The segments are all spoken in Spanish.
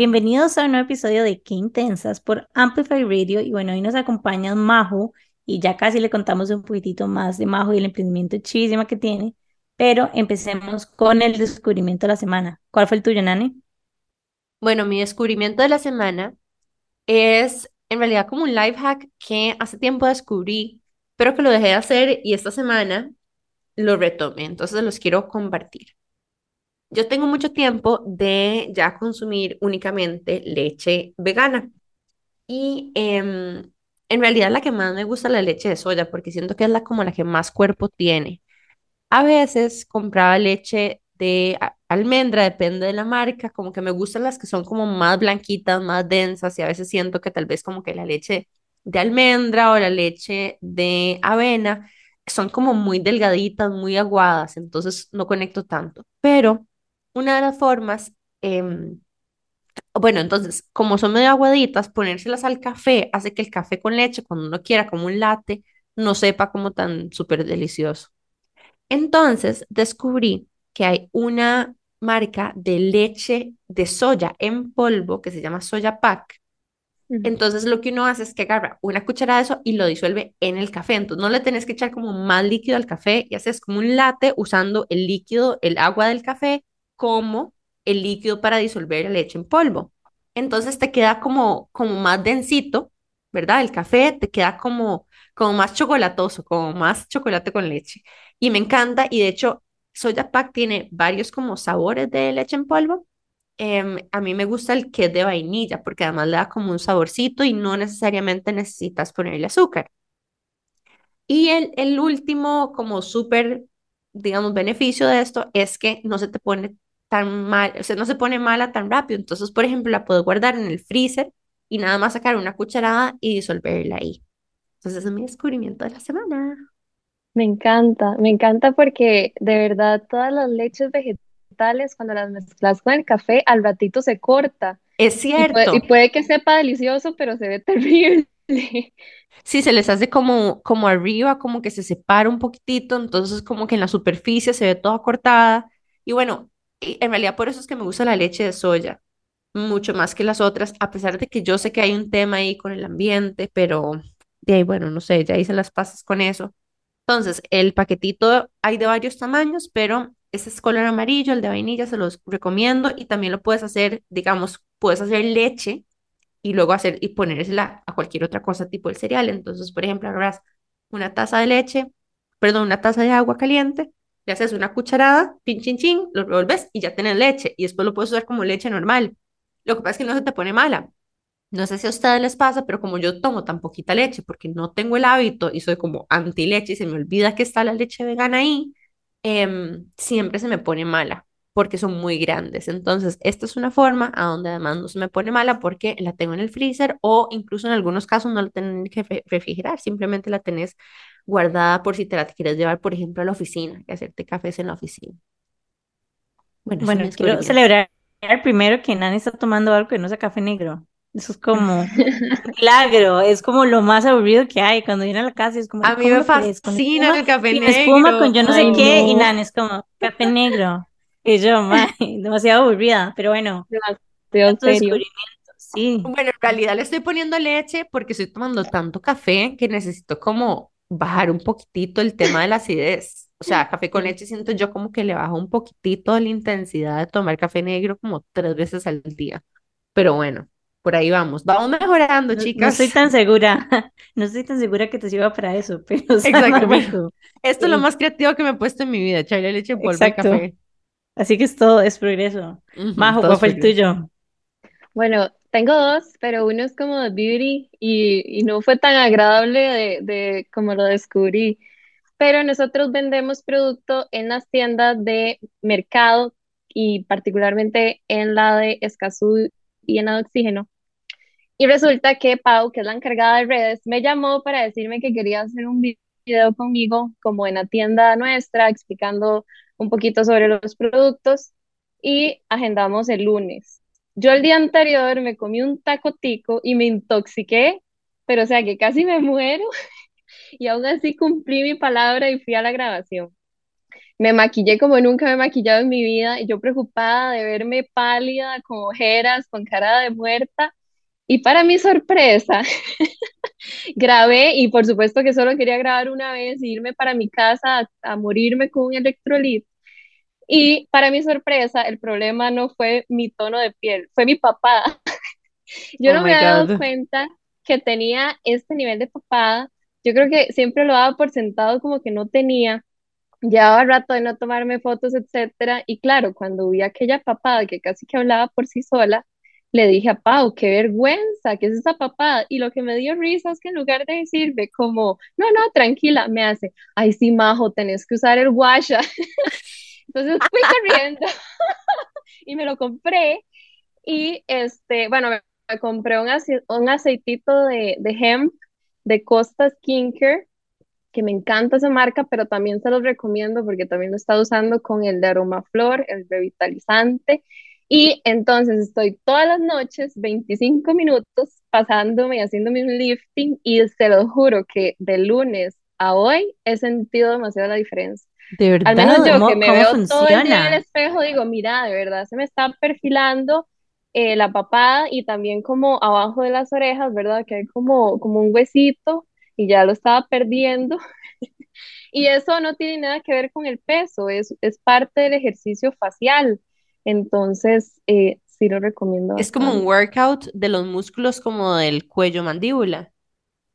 bienvenidos a un nuevo episodio de Qué Intensas por Amplify Radio. Y bueno, hoy nos acompaña Majo y ya casi le contamos un poquitito más de Majo y el emprendimiento chísima que tiene. Pero empecemos con el descubrimiento de la semana. ¿Cuál fue el tuyo, Nani? Bueno, mi descubrimiento de la semana es en realidad como un life hack que hace tiempo descubrí, pero que lo dejé de hacer y esta semana lo retomé. Entonces los quiero compartir. Yo tengo mucho tiempo de ya consumir únicamente leche vegana. Y em, en realidad la que más me gusta es la leche de soya, porque siento que es la como la que más cuerpo tiene. A veces compraba leche de almendra, depende de la marca, como que me gustan las que son como más blanquitas, más densas, y a veces siento que tal vez como que la leche de almendra o la leche de avena son como muy delgaditas, muy aguadas, entonces no conecto tanto. Pero una de las formas, em, bueno, entonces, como son medio aguaditas, ponérselas al café hace que el café con leche, cuando uno quiera como un latte, no sepa como tan súper delicioso. Entonces, descubrí que hay una marca de leche de soya en polvo que se llama Soya Pack. Entonces lo que uno hace es que agarra una cucharada de eso y lo disuelve en el café. Entonces no le tenés que echar como más líquido al café y haces como un latte usando el líquido, el agua del café como el líquido para disolver la leche en polvo. Entonces te queda como, como más densito, ¿verdad? El café te queda como, como más chocolatoso, como más chocolate con leche. Y me encanta y de hecho Soya Pack tiene varios como sabores de leche en polvo. Em, a mí me gusta el que es de vainilla porque además le da como un saborcito y no necesariamente necesitas ponerle azúcar. Y el, el último como súper, digamos, beneficio de esto es que no se te pone tan mal, o sea, no se pone mala tan rápido. Entonces, por ejemplo, la puedo guardar en el freezer y nada más sacar una cucharada y disolverla ahí. Entonces, es mi descubrimiento de la semana. Me encanta, me encanta porque de verdad todas las leches vegetales, cuando las mezclas con el café, al ratito se corta. Es cierto. Y puede, que sepa delicioso, pero se ve terrible. Sí, se les hace como, como arriba, como que se separa un poquitito, entonces como que en la superficie se ve toda cortada. Y bueno, y en realidad por eso es que me gusta la leche de soya, mucho más que las otras, a pesar de que yo sé que hay un tema ahí con el ambiente, pero de ahí, bueno, no sé, ya hice las pasas con eso. Entonces, el paquetito hay de varios tamaños, pero ese es color amarillo, el de vainilla, se los recomiendo y también lo puedes hacer, digamos, puedes hacer leche y luego hacer y ponérsela a cualquier otra cosa tipo el cereal. Entonces, por ejemplo, agarras una taza de leche, perdón, una taza de agua caliente, le haces una cucharada, pin, chin, chin, lo revolves y ya tienes leche. Y después lo puedes usar como leche normal. Lo que pasa es que no se te pone mala. No sé si a ustedes les pasa, pero como yo tomo tan poquita leche porque no tengo el hábito y soy como anti leche y se me olvida que está la leche vegana ahí, em, siempre se me pone mala porque son muy grandes. Entonces, esta es una forma a donde además no se me pone mala porque la tengo en el freezer o incluso en algunos casos no la tengo que refrigerar, simplemente la tenés guardada por si te la quieres llevar, por ejemplo, a la oficina y hacerte cafés en la oficina. Bueno, bueno quiero celebrar primero que Nani está tomando algo que no sea café negro. Eso es como un milagro, es como lo más aburrido que hay cuando viene a la casa. Es como, a mí me fascina el café negro. espuma con yo no sé qué, y Nani es como café negro. Y yo, demasiado aburrida, pero bueno. Sí. Bueno, en realidad le estoy poniendo leche porque estoy tomando tanto café que necesito como bajar un poquitito el tema de la acidez. O sea, café con leche siento yo como que le bajo un poquitito la intensidad de tomar café negro como tres veces al día. Pero bueno, por ahí vamos. Vamos mejorando, chicas. No, estoy tan segura. No estoy tan segura que te sirva para eso, pero Exacto. Esto es lo más creativo que me he puesto en mi vida, echarle leche en polvo café. Así que es todo, es progreso. Majo, ¿cuál fue el tuyo? Bueno, tengo dos, pero uno es como de beauty y, no fue tan agradable de, como lo descubrí. Pero nosotros vendemos producto en las tiendas de mercado y particularmente en la de Escazú y en la de Oxígeno. Y resulta que Pau, que es la encargada de redes, me llamó para decirme que quería hacer un video conmigo como en la tienda nuestra, explicando un poquito sobre los productos y agendamos el lunes. Yo el día anterior me comí un tacotico y me intoxiqué, pero o sea que casi me muero y aún así cumplí mi palabra y fui a la grabación. me maquillé como nunca me he maquillado en mi vida y yo preocupada de verme pálida, con ojeras, con cara de muerta. Y para mi sorpresa, grabé y por supuesto que solo quería grabar una vez e irme para mi casa a, morirme con un electrolit. Y para mi sorpresa, el problema no fue mi tono de piel, fue mi papada. Yo Oh no me había dado cuenta que tenía este nivel de papada. Yo creo que siempre lo daba por sentado como que no tenía. Llevaba rato de no tomarme fotos, etcétera. Y claro, cuando vi aquella papada que casi que hablaba por sí sola, le dije a Pau, qué vergüenza, ¿qué es esa papada? Y lo que me dio risa es que en lugar de decirme como, no, no, tranquila, me hace, ay, sí, majo, tenés que usar el guasha. Entonces fui corriendo y me lo compré. Y este, bueno, me, compré un, ace- un aceitito de, de hemp de Costa Skincare, que me encanta esa marca, pero también se los recomiendo porque también lo he estado usando con el de Aromaflor, el revitalizante. Y entonces estoy todas las noches, 25 minutos, pasándome y haciéndome un lifting y se lo juro que de lunes a hoy he sentido demasiado la diferencia. De Al menos verdad. yo que ¿Cómo, me veo todo el día en el espejo, digo, mira, de verdad se me está perfilando eh, la papada y también como abajo de las orejas, ¿verdad? Que hay como, como un huesito y ya lo estaba perdiendo. Y eso no tiene nada que ver con el peso, es, es parte del ejercicio facial. Entonces, eh, sí lo recomiendo Es como un workout de los músculos como del cuello mandíbula.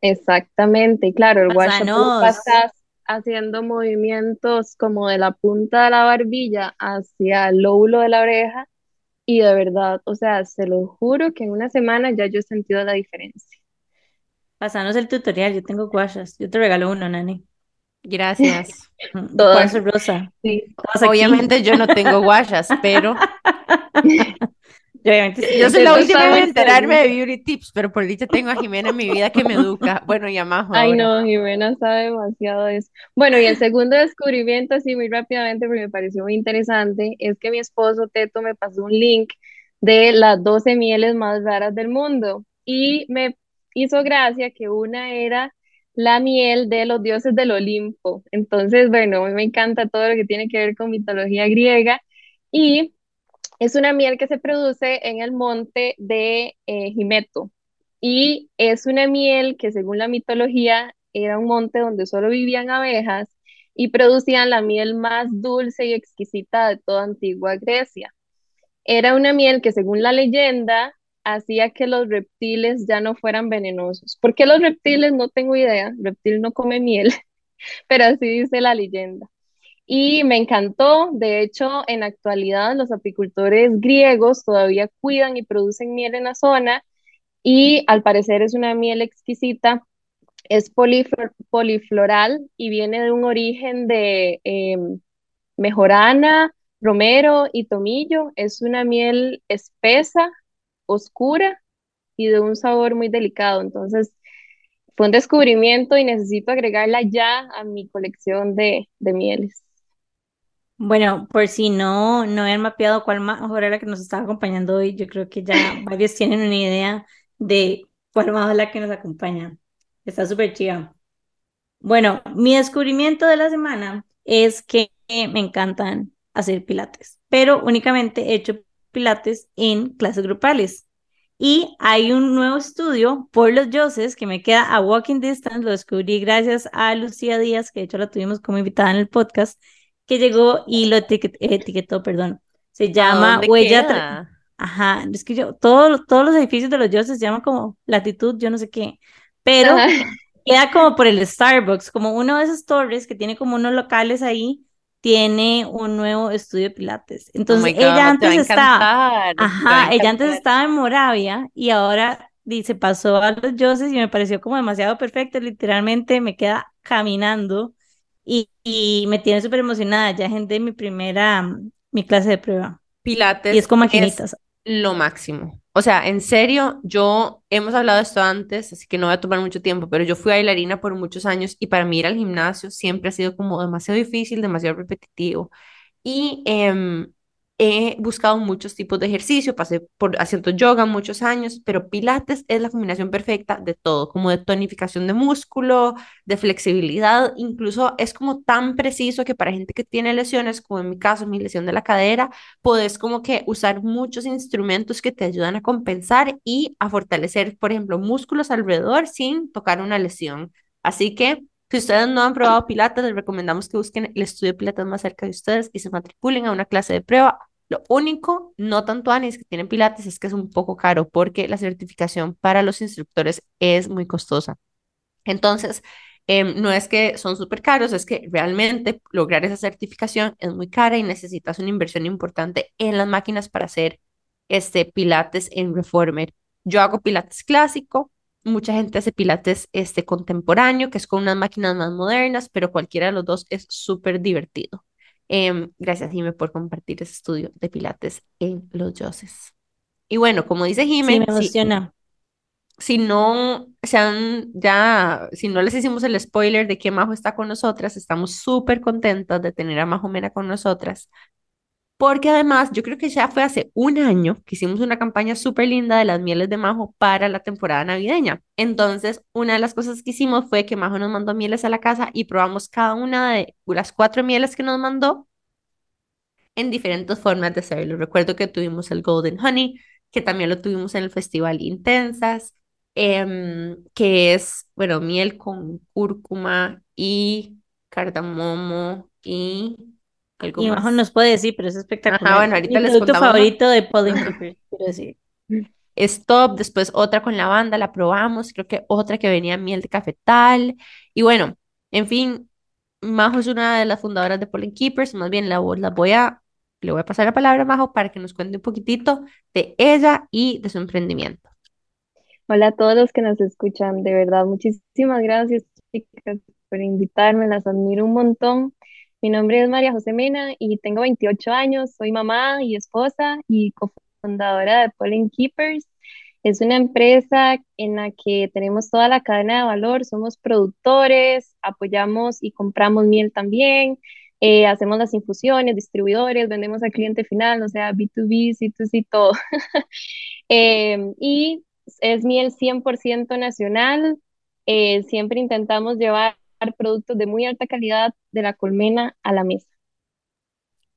Exactamente. Claro, el washa proof Pasanos. Haciendo movimientos como de la punta de la barbilla hacia el lóbulo de la oreja y de verdad, o sea, se lo juro que en una semana ya yo he sentido la diferencia. Pasanos el tutorial, yo tengo guachas. Yo te regalo uno, Nani. Gracias. Mm, Todas, rosa. sí. Obviamente yo no tengo guayas, pero Yo obviamente sí yo soy la última en enterarme de beauty tips, pero por dicha tengo a Jimena en mi vida que me educa. Bueno, y a Majo Ay, ahora. no, Jimena sabe demasiado de eso. Bueno, y el segundo descubrimiento, así muy rápidamente, porque me pareció muy interesante, es que mi esposo Teto me pasó un link de las 12 mieles más raras del mundo. Y me hizo gracia que una era la miel de los dioses del Olimpo. Entonces, bueno, a mí me encanta todo lo que tiene que ver con mitología griega. Y es una miel que se produce en el monte de eh, Gimetto. Y es una miel que según la mitología era un monte donde solo vivían abejas y producían la miel más dulce y exquisita de toda antigua Grecia. Era una miel que según la leyenda hacía que los reptiles ya no fueran venenosos. ¿Por qué los reptiles? No tengo idea. Reptil no come miel, pero así dice la leyenda. Y me encantó, de hecho, en actualidad los apicultores griegos todavía cuidan y producen miel en la zona y al parecer es una miel exquisita, es poliflor- polifloral y viene de un origen de eh, mejorana, romero y tomillo. Es una miel espesa, oscura y de un sabor muy delicado. Entonces, fue un descubrimiento y necesito agregarla ya a mi colección de, de mieles. Bueno, por si no, no habían mapeado cuál majo era la que nos estaba acompañando hoy, yo creo que ya varios tienen una idea de cuál majo es la que nos acompaña. Está súper chida. Bueno, mi descubrimiento de la semana es que me encantan hacer pilates, pero únicamente he hecho pilates en clases grupales. Y hay un nuevo estudio por los dioses que me queda a walking distance, lo descubrí gracias a Lucía Díaz, que de hecho la tuvimos como invitada en el podcast, que llegó y lo etiquet- etiquetó, perdón. Se ¿A llama Huella, ajá, es que yo, todo- todos los edificios de los dioses se llaman como latitud, yo no sé qué, pero Ajá. Queda como por el Starbucks, como uno de esos torres que tiene como unos locales ahí, tiene un nuevo estudio de Pilates. Oh Entonces, ella God, te va a antes estaba, ajá, ella antes estaba en Moravia y ahora dice, pasó a los Yoses y me pareció como demasiado perfecto, literalmente me queda caminando y, y me tiene súper emocionada, ya agendé mi primera, mi clase de prueba y es Pilates con es maquinitas. lo máximo. O sea, en serio, yo hemos hablado de esto antes, así que no voy a tomar mucho tiempo, pero yo fui bailarina por muchos años y para mí ir al gimnasio siempre ha sido como demasiado difícil, demasiado repetitivo. Y em, he buscado muchos tipos de ejercicio, pasé por haciendo yoga muchos años, pero Pilates es la combinación perfecta de todo, como de tonificación de músculo, de flexibilidad, incluso es como tan preciso que para gente que tiene lesiones, como en mi caso, mi lesión de la cadera, puedes como que usar muchos instrumentos que te ayudan a compensar y a fortalecer, por ejemplo, músculos alrededor sin tocar una lesión. Así que si ustedes no han probado Pilates, les recomendamos que busquen el estudio Pilates más cerca de ustedes y se matriculen a una clase de prueba. Lo único, no tanto Anis, que tienen Pilates, es que es un poco caro porque la certificación para los instructores es muy costosa. Entonces, em, no es que son súper caros, es que realmente lograr esa certificación es muy cara y necesitas una inversión importante en las máquinas para hacer este Pilates en Reformer. Yo hago Pilates clásico, Mucha gente hace pilates este, contemporáneo, que es con unas máquinas más modernas, pero cualquiera de los dos es súper divertido. Em, gracias, Jime, por compartir ese estudio de pilates en los Yoses. Y bueno, como dice Jime, sí, me emociona. Si, no se han, ya, si no les hicimos el spoiler de que Majo está con nosotras, estamos súper contentas de tener a Majo Mena con nosotras porque además yo creo que ya fue hace un año que hicimos una campaña súper linda de las mieles de Majo para la temporada navideña. Entonces, una de las cosas que hicimos fue que Majo nos mandó mieles a la casa y probamos cada una de las cuatro mieles que nos mandó en diferentes formas de hacerlo. Recuerdo que tuvimos el Golden Honey, que también lo tuvimos en el Festival Intensas, em, que es, bueno, miel con cúrcuma y cardamomo y y Majo nos puede decir, pero es espectacular. Ajá, bueno, ahorita Mi les producto contamos. favorito de Pollen Keepers, quiero decir. Stop, después otra con lavanda, la probamos, creo que otra que venía miel de cafetal. Y bueno, en fin, Majo es una de las fundadoras de Pollen Keepers, más bien la, la voy a, le voy a pasar la palabra a Majo para que nos cuente un poquitito de ella y de su emprendimiento. Hola a todos los que nos escuchan, de verdad, muchísimas gracias, chicas, por invitarme, las admiro un montón. Mi nombre es María José Mena y tengo 28 años, soy mamá y esposa y cofundadora de Pollen Keepers. Es una empresa en la que tenemos toda la cadena de valor, somos productores, apoyamos y compramos miel también, eh, hacemos las infusiones, distribuidores, vendemos al cliente final, o sea, B2B, C2C, todo. Em, y es miel 100% nacional, eh, siempre intentamos llevar productos de muy alta calidad de la colmena a la mesa.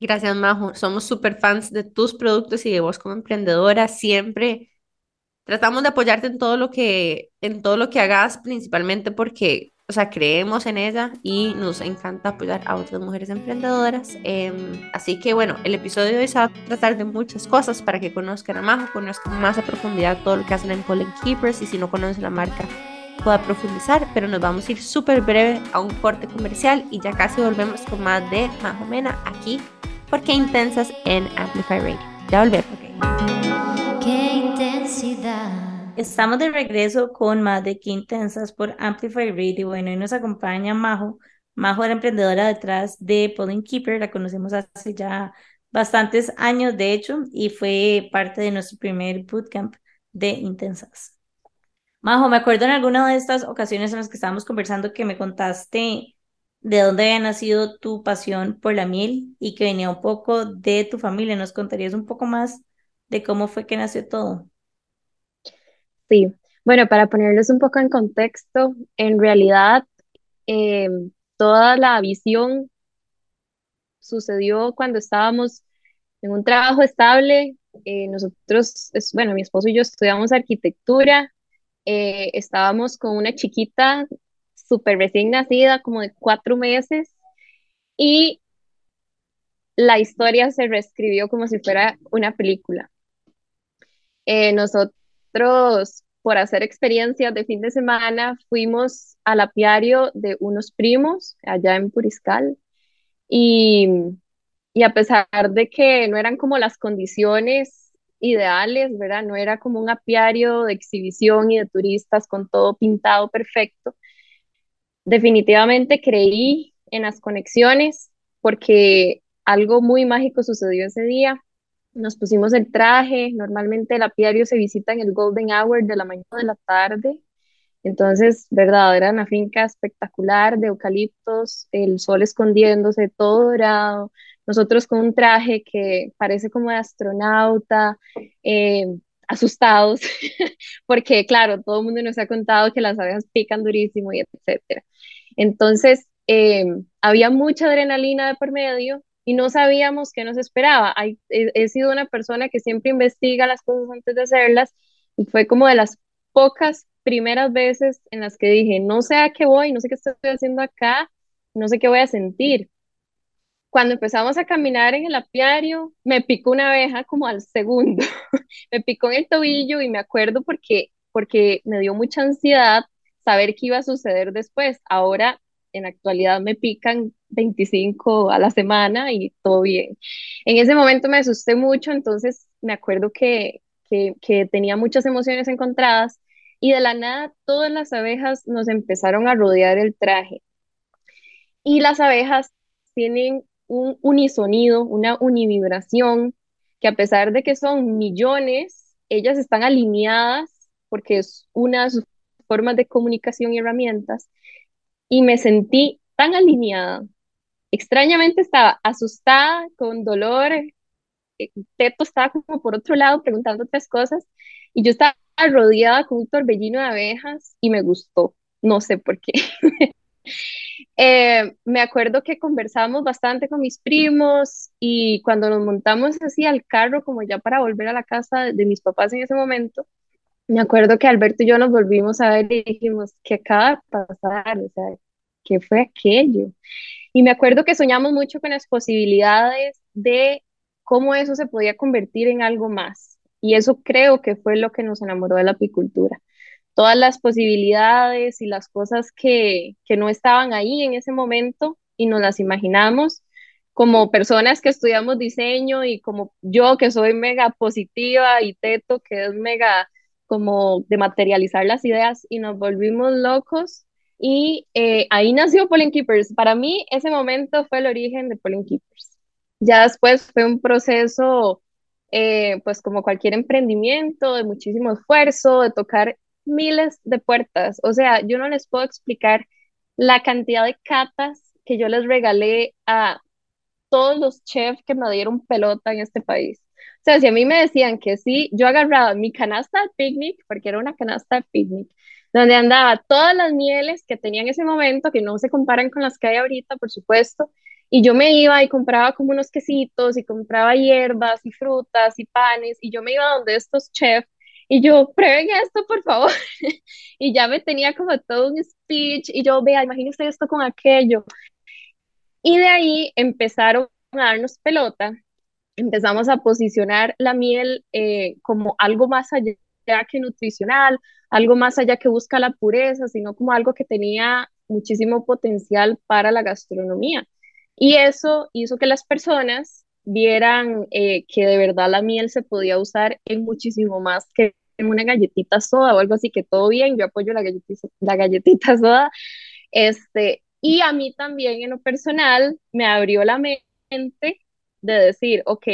Gracias, Majo. Somos súper fans de tus productos y de vos como emprendedora. Siempre tratamos de apoyarte en todo lo que, en todo lo que hagas, principalmente porque, o sea, creemos en ella y nos encanta apoyar a otras mujeres emprendedoras. Em, así que, bueno, el episodio de hoy se va a tratar de muchas cosas para que conozcan a Majo, conozcan más a profundidad todo lo que hacen en Pollen Keepers y si no conocen la marca, pueda profundizar, pero nos vamos a ir súper breve a un corte comercial y ya casi volvemos con más de Majomena aquí, porque intensas en Amplify Radio. Ya volvemos. Qué intensidad. Estamos de regreso con más de Qué intensas por Amplify Radio. Bueno, hoy nos acompaña Majo. Majo era emprendedora detrás de Pollen Keeper, la conocemos hace ya bastantes años, de hecho, y fue parte de nuestro primer bootcamp de Intensas. Majo, me acuerdo en alguna de estas ocasiones en las que estábamos conversando que me contaste de dónde había nacido tu pasión por la miel y que venía un poco de tu familia. ¿Nos contarías un poco más de cómo fue que nació todo? Sí, bueno, para ponerlos un poco en contexto, en realidad em, toda la visión sucedió cuando estábamos en un trabajo estable. Eh, nosotros, bueno, mi esposo y yo estudiamos arquitectura eh, estábamos con una chiquita súper recién nacida, como de cuatro meses, y la historia se reescribió como si fuera una película. Eh, nosotros, por hacer experiencias de fin de semana, fuimos al apiario de unos primos allá en Puriscal y, y a pesar de que no eran como las condiciones ideales, ¿verdad? No era como un apiario de exhibición y de turistas con todo pintado perfecto. Definitivamente creí en las conexiones porque algo muy mágico sucedió ese día. Nos pusimos el traje, normalmente el apiario se visita en el golden hour de la mañana de la tarde Entonces, verdad, era una finca espectacular de eucaliptos, el sol escondiéndose, todo dorado, nosotros con un traje que parece como de astronauta, eh, asustados, porque claro, todo el mundo nos ha contado que las abejas pican durísimo y etcétera. Entonces, eh, había mucha adrenalina de por medio y no sabíamos qué nos esperaba. He, he sido una persona que siempre investiga las cosas antes de hacerlas y fue como de las pocas primeras veces en las que dije, no sé a qué voy, no sé qué estoy haciendo acá, no sé qué voy a sentir. Cuando empezamos a caminar en el apiario, me picó una abeja como al segundo. me picó en el tobillo y me acuerdo porque, porque me dio mucha ansiedad saber qué iba a suceder después. Ahora, en actualidad, me pican 25 a la semana y todo bien. En ese momento me asusté mucho, entonces me acuerdo que, que, que tenía muchas emociones encontradas y de la nada todas las abejas nos empezaron a rodear el traje. Y las abejas tienen un unisonido, una univibración, que a pesar de que son millones, ellas están alineadas porque es una de sus formas de comunicación y herramientas. Y me sentí tan alineada. Extrañamente estaba asustada, con dolor, Teto estaba como por otro lado preguntando otras cosas y yo estaba rodeada con un torbellino de abejas y me gustó, no sé por qué. Eh, me acuerdo que conversamos bastante con mis primos y cuando nos montamos así al carro, como ya para volver a la casa de, mis papás en ese momento, me acuerdo que Alberto y yo nos volvimos a ver y dijimos, ¿qué acaba de pasar? O sea, ¿qué fue aquello? Y me acuerdo que soñamos mucho con las posibilidades de cómo eso se podía convertir en algo más. Y eso creo que fue lo que nos enamoró de la apicultura todas las posibilidades y las cosas que, que no estaban ahí en ese momento y nos las imaginamos como personas que estudiamos diseño y como yo que soy mega positiva y Teto que es mega como de materializar las ideas y nos volvimos locos y eh, ahí nació Pollen Keepers. Para mí ese momento fue el origen de Pollen Keepers. Ya después fue un proceso, eh, pues como cualquier emprendimiento, de muchísimo esfuerzo, de tocar miles de puertas. O sea, yo no les puedo explicar la cantidad de catas que yo les regalé a todos los chefs que me dieron pelota en este país. O sea, si a mí me decían que sí, yo agarraba mi canasta de picnic, porque era una canasta de picnic, donde andaba todas las mieles que tenía en ese momento, que no se comparan con las que hay ahorita, por supuesto, y yo me iba y compraba como unos quesitos y compraba hierbas y frutas y panes, y yo me iba donde estos chefs y yo, prueben esto, por favor. y ya me tenía como todo un speech y yo, vea, imagínese esto con aquello. Y de ahí empezaron a darnos pelota, empezamos a posicionar la miel eh, como algo más allá que nutricional, algo más allá que busca la pureza, sino como algo que tenía muchísimo potencial para la gastronomía. Y eso hizo que las personas vieran eh, que de verdad la miel se podía usar en muchísimo más que una galletita soda o algo así, que todo bien, yo apoyo la galletita, la galletita soda. Este, y a mí también en lo personal me abrió la mente de decir, ok,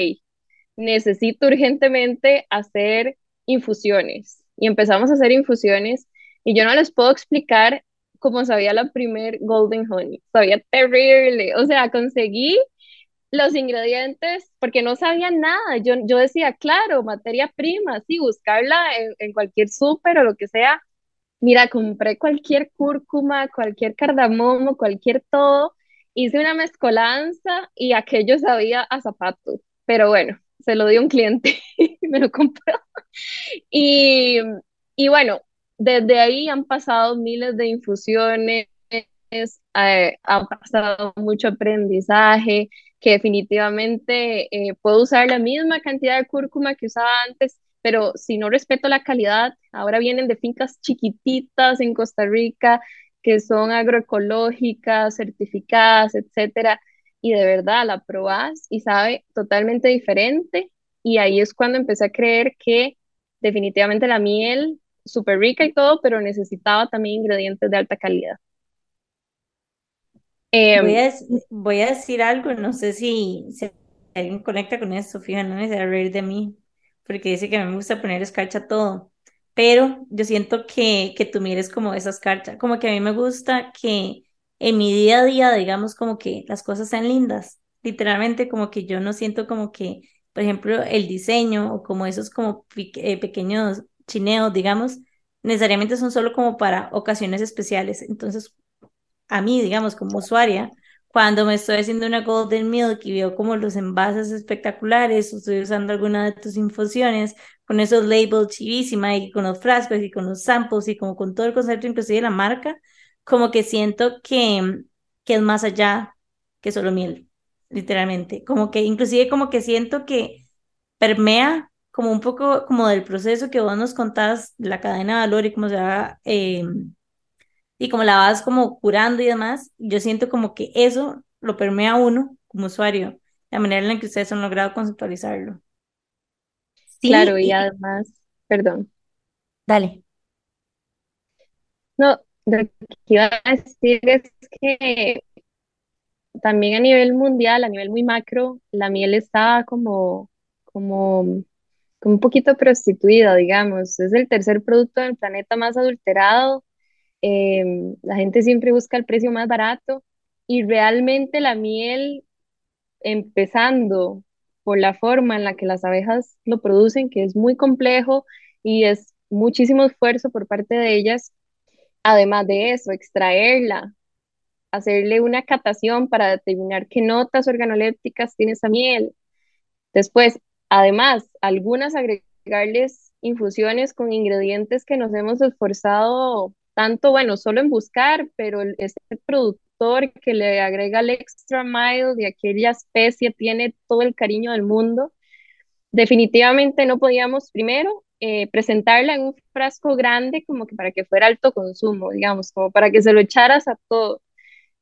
necesito urgentemente hacer infusiones. Y empezamos a hacer infusiones y yo no les puedo explicar cómo sabía la primer Golden Honey. Sabía terrible. O sea, conseguí los ingredientes porque no sabía nada. Yo, yo decía, claro, materia prima, sí, buscarla en, en cualquier súper o lo que sea. Mira, compré cualquier cúrcuma, cualquier cardamomo, cualquier todo. Hice una mezcolanza y aquello sabía a zapato. Pero bueno, se lo dio un cliente y me lo compró. Y, y bueno, desde ahí han pasado miles de infusiones, eh, ha pasado mucho aprendizaje, que definitivamente eh, puedo usar la misma cantidad de cúrcuma que usaba antes, pero si no respeto la calidad, ahora vienen de fincas chiquititas en Costa Rica que son agroecológicas, certificadas, etcétera, y de verdad la probas y sabe totalmente diferente. Y ahí es cuando empecé a creer que definitivamente la miel, súper rica y todo, pero necesitaba también ingredientes de alta calidad. Voy Em, a, voy a decir algo, no sé si, si alguien conecta con esto, fíjate, no se va a reír de mí, porque dice que a mí me gusta poner escarcha todo. pero yo siento que, que tu miel es como esa escarcha, como que a mí me gusta que en mi día a día, digamos, como que las cosas sean lindas, literalmente como que yo no siento como que, por ejemplo, el diseño o como esos como eh, pequeños chineos, digamos, necesariamente son solo como para ocasiones especiales, entonces a mí, digamos, como usuaria, cuando me estoy haciendo una Golden Milk y veo como los envases espectaculares, o estoy usando alguna de tus infusiones con esos labels chivísima y con los frascos y con los samples y como con todo el concepto inclusive la marca, como que siento que, que es más allá que solo miel, literalmente. Como que inclusive como que siento que permea como un poco como del proceso que vos nos contás, la cadena de valor y cómo se va... Eh, y como la vas como curando y demás, yo siento como que eso lo permea uno como usuario, la manera en la que ustedes han logrado conceptualizarlo. Sí, Claro, y y- además, perdón, dale. no, lo que iba a decir es que también a nivel mundial, a nivel muy macro, la miel está como, como, como un poquito prostituida, digamos. Es el tercer producto del planeta más adulterado. Em, la gente siempre busca el precio más barato y realmente la miel, empezando por la forma en la que las abejas lo producen, que es muy complejo y es muchísimo esfuerzo por parte de ellas, además de eso, extraerla hacerle una catación para determinar qué notas organolépticas tiene esa miel. Después, además, algunas agregarles infusiones con ingredientes que nos hemos esforzado tanto, bueno, solo en buscar, pero este productor que le agrega el extra mile de aquella especie tiene todo el cariño del mundo. Definitivamente no podíamos primero eh, presentarla en un frasco grande como que para que fuera alto consumo, digamos, como para que se lo echaras a todo.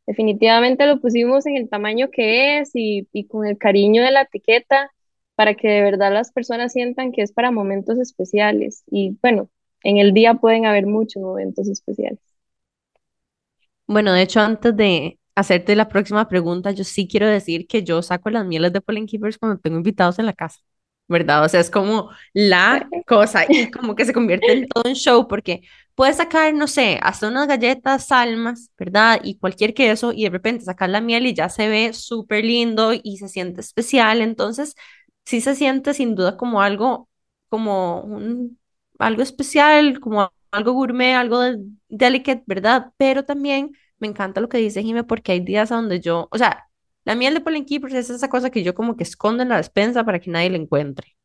Definitivamente lo pusimos en el tamaño que es y con el cariño de la etiqueta para que de verdad las personas sientan que es para momentos especiales. Y bueno, en el día pueden haber muchos momentos especiales. Bueno, de hecho, antes de hacerte la próxima pregunta, yo sí quiero decir que yo saco las mieles de Pollen Keepers cuando tengo invitados en la casa, ¿verdad? O sea, es como la cosa y como que se convierte en todo un show porque puedes sacar, no sé, hasta unas galletas salmas, ¿verdad? Y cualquier queso y de repente sacar la miel y ya se ve súper lindo y se siente especial. Entonces, sí se siente sin duda como algo, como un, algo especial, como algo gourmet, algo de- delicate, ¿verdad? Pero también me encanta lo que dice Jime porque hay días donde yo, o sea, la miel de Pollen Keepers es esa cosa que yo como que escondo en la despensa para que nadie la encuentre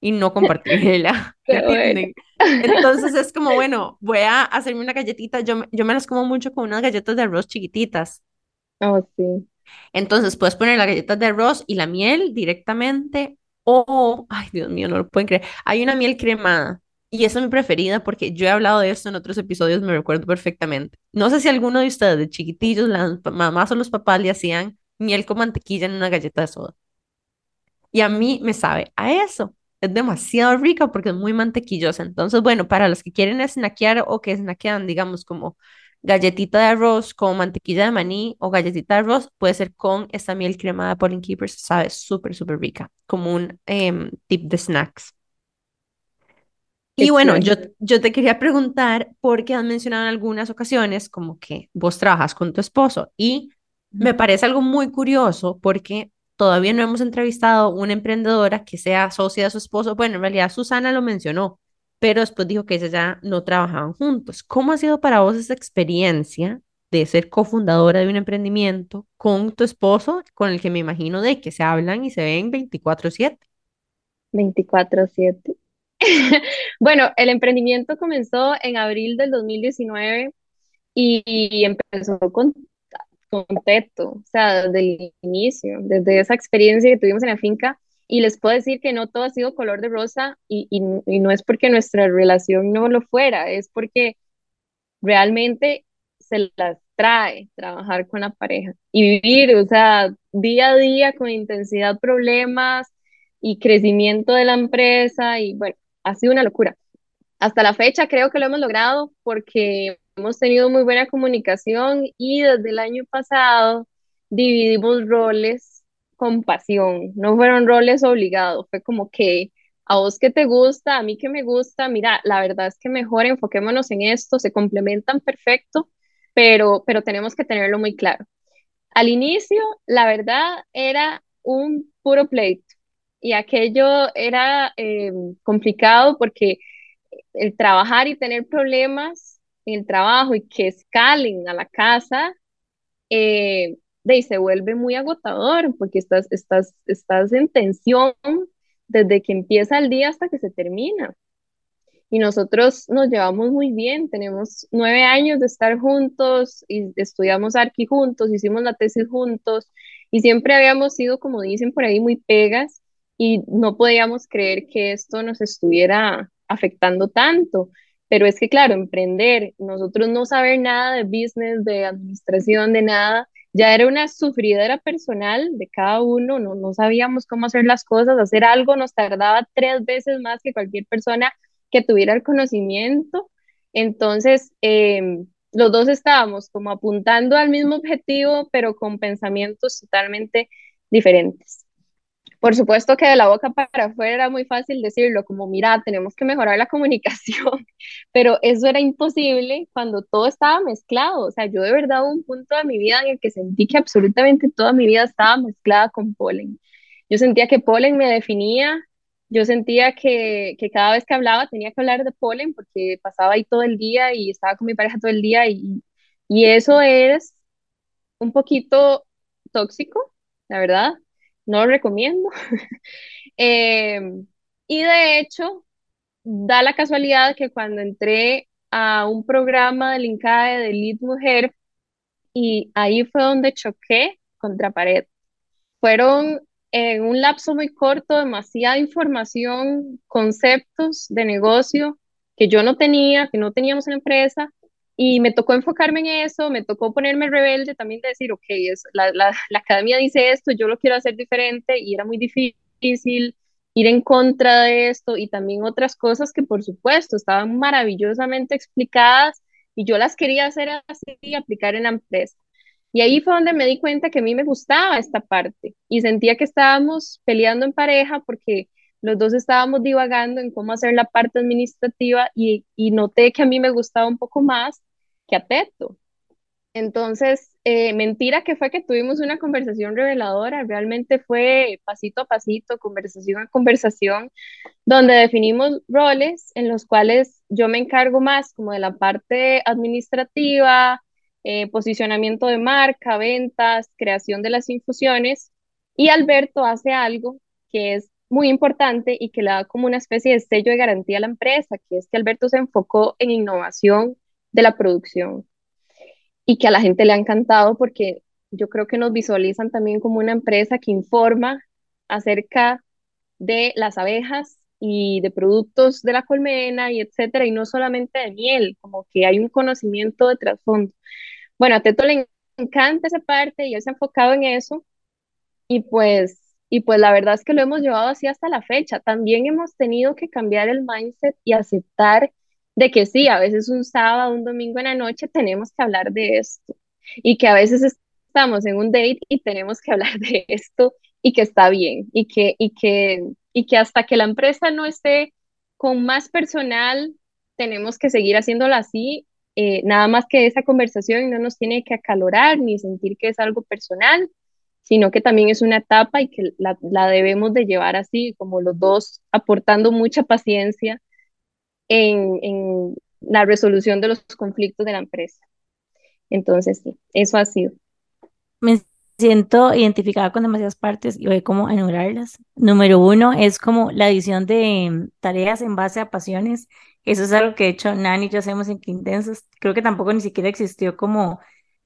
y no compartirla. Entonces es como, bueno, voy a hacerme una galletita, yo, yo me las como mucho con unas galletas de arroz chiquititas. Oh, sí. Entonces puedes poner las galletas de arroz y la miel directamente o, ay Dios mío, no lo pueden creer, hay una miel cremada y esa es mi preferida porque yo he hablado de esto en otros episodios, me recuerdo perfectamente. No sé si alguno de ustedes de chiquitillos, las mamás o los papás le hacían miel con mantequilla en una galleta de soda. Y a mí me sabe a eso. Es demasiado rica porque es muy mantequillosa. Entonces, bueno, para los que quieren snackear o que snackean, digamos, como galletita de arroz con mantequilla de maní o galletita de arroz, puede ser con esta miel cremada Pollen Keepers. Sabe súper, súper rica, como un em, tip de snacks. Y bueno, yo, yo te quería preguntar, porque has mencionado en algunas ocasiones como que vos trabajas con tu esposo y me parece algo muy curioso porque todavía no hemos entrevistado una emprendedora que sea socia de su esposo. Bueno, en realidad Susana lo mencionó, pero después dijo que ellos ya no trabajaban juntos. ¿Cómo ha sido para vos esa experiencia de ser cofundadora de un emprendimiento con tu esposo, con el que me imagino de que se hablan y se ven 24/7? 24/7. Bueno, el emprendimiento comenzó en abril del 2019 y, y empezó con, con Teto, o sea, desde el inicio, desde esa experiencia que tuvimos en la finca. Y les puedo decir que no todo ha sido color de rosa y, y, no es porque nuestra relación no lo fuera, es porque realmente se las trae trabajar con la pareja y vivir, o sea, día a día con intensidad problemas y crecimiento de la empresa y bueno, ha sido una locura. Hasta la fecha creo que lo hemos logrado porque hemos tenido muy buena comunicación y desde el año pasado dividimos roles con pasión, no fueron roles obligados, fue como que a vos qué te gusta, a mí qué me gusta, mira, la verdad es que mejor enfoquémonos en esto, se complementan perfecto, pero, pero tenemos que tenerlo muy claro. Al inicio, la verdad, era un puro pleito y aquello era eh, complicado porque el trabajar y tener problemas en el trabajo y que escalen a la casa, eh, de, se vuelve muy agotador porque estás, estás, estás en tensión desde que empieza el día hasta que se termina. Y nosotros nos llevamos muy bien, tenemos nueve años de estar juntos y estudiamos arqui juntos, hicimos la tesis juntos y siempre habíamos sido, como dicen por ahí, muy pegas y no podíamos creer que esto nos estuviera afectando tanto. Pero es que, claro, emprender, nosotros no saber nada de business, de administración, de nada, ya era una sufridera personal de cada uno, no, no sabíamos cómo hacer las cosas, hacer algo nos tardaba tres veces más que cualquier persona que tuviera el conocimiento. Entonces, em, los dos estábamos como apuntando al mismo objetivo, pero con pensamientos totalmente diferentes. Por supuesto que de la boca para afuera era muy fácil decirlo, como, mira, tenemos que mejorar la comunicación, pero eso era imposible cuando todo estaba mezclado. O sea, yo de verdad hubo un punto de mi vida en el que sentí que absolutamente toda mi vida estaba mezclada con polen. Yo sentía que polen me definía, yo sentía que, que cada vez que hablaba tenía que hablar de polen porque pasaba ahí todo el día y estaba con mi pareja todo el día y, y eso es un poquito tóxico, la verdad no lo recomiendo. Em, y de hecho, da la casualidad que cuando entré a un programa del INCAE de Lead Mujer, y ahí fue donde choqué contra pared. Fueron en un lapso muy corto demasiada información, conceptos de negocio que yo no tenía, que no teníamos en la empresa, y me tocó enfocarme en eso, me tocó ponerme rebelde también de decir, ok, es, la, la, la, academia dice esto, yo lo quiero hacer diferente y era muy difícil ir en contra de esto y también otras cosas que por supuesto estaban maravillosamente explicadas y yo las quería hacer así y aplicar en la empresa. Y ahí fue donde me di cuenta que a mí me gustaba esta parte y sentía que estábamos peleando en pareja porque los dos estábamos divagando en cómo hacer la parte administrativa y, y noté que a mí me gustaba un poco más que a Teto. Entonces, eh, mentira que fue que tuvimos una conversación reveladora, realmente fue pasito a pasito, conversación a conversación, donde definimos roles en los cuales yo me encargo más como de la parte administrativa, eh, posicionamiento de marca, ventas, creación de las infusiones, y Alberto hace algo que es muy importante y que le da como una especie de sello de garantía a la empresa, que es que Alberto se enfocó en innovación de la producción y que a la gente le ha encantado porque yo creo que nos visualizan también como una empresa que informa acerca de las abejas y de productos de la colmena y etcétera, y no solamente de miel, como que hay un conocimiento de trasfondo. Bueno, a Teto le encanta esa parte y él se ha enfocado en eso, y pues, y pues la verdad es que lo hemos llevado así hasta la fecha. También hemos tenido que cambiar el mindset y aceptar de que sí, a veces un sábado, un domingo en la noche tenemos que hablar de esto y que a veces estamos en un date y tenemos que hablar de esto y que está bien y que, y que, y que hasta que la empresa no esté con más personal, tenemos que seguir haciéndolo así. Eh, nada más que esa conversación no nos tiene que acalorar ni sentir que es algo personal, sino que también es una etapa y que la, la debemos de llevar así, como los dos aportando mucha paciencia en, la resolución de los conflictos de la empresa. Entonces, sí, eso ha sido. Me siento identificada con demasiadas partes y voy como a enumerarlas. Número uno es como la edición de tareas en base a pasiones. Eso es algo que de hecho Nani y yo hacemos en Quintensas. Creo que tampoco ni siquiera existió como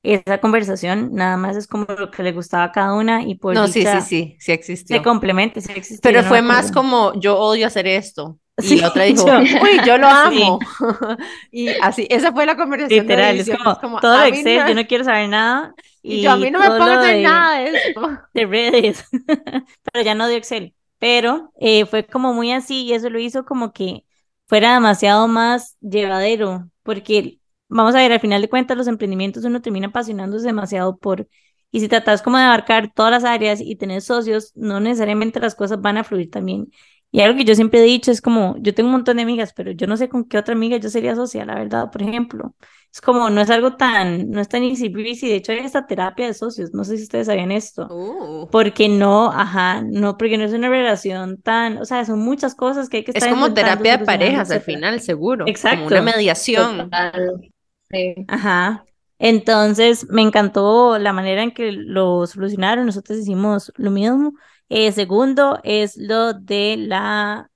esa conversación, nada más es como lo que le gustaba a cada una y por No, sí, sí, sí, sí existió. Se complementa, sí existió. Pero fue más como yo odio hacer esto. Y la otra dijo, uy, yo lo amo. y así, esa fue la conversación. Literal, es como, todo Excel, yo no quiero saber nada. Y, yo a mí no me pongo a hacer nada de eso. De redes. Pero ya no de Excel. Pero eh, fue como muy así y eso lo hizo como que fuera demasiado más llevadero. Porque, vamos a ver, al final de cuentas, los emprendimientos uno termina apasionándose demasiado por. Y si tratas como de abarcar todas las áreas y tener socios, no necesariamente las cosas van a fluir también Y algo que yo siempre he dicho es como, yo tengo un montón de amigas, pero yo no sé con qué otra amiga yo sería socia, la verdad, por ejemplo. Es como, no es algo tan, no es tan easy breezy. De hecho, hay esta terapia de socios, no sé si ustedes sabían esto. Uh, Porque no, ajá, no, porque no es una relación tan, o sea, son muchas cosas que hay que es estar como enfrentando, terapia de parejas al final, seguro, como una Exacto. mediación. Total. Sí. Ajá. Entonces, me encantó la manera en que lo solucionaron. Nosotros hicimos lo mismo. Eh, segundo es lo de la,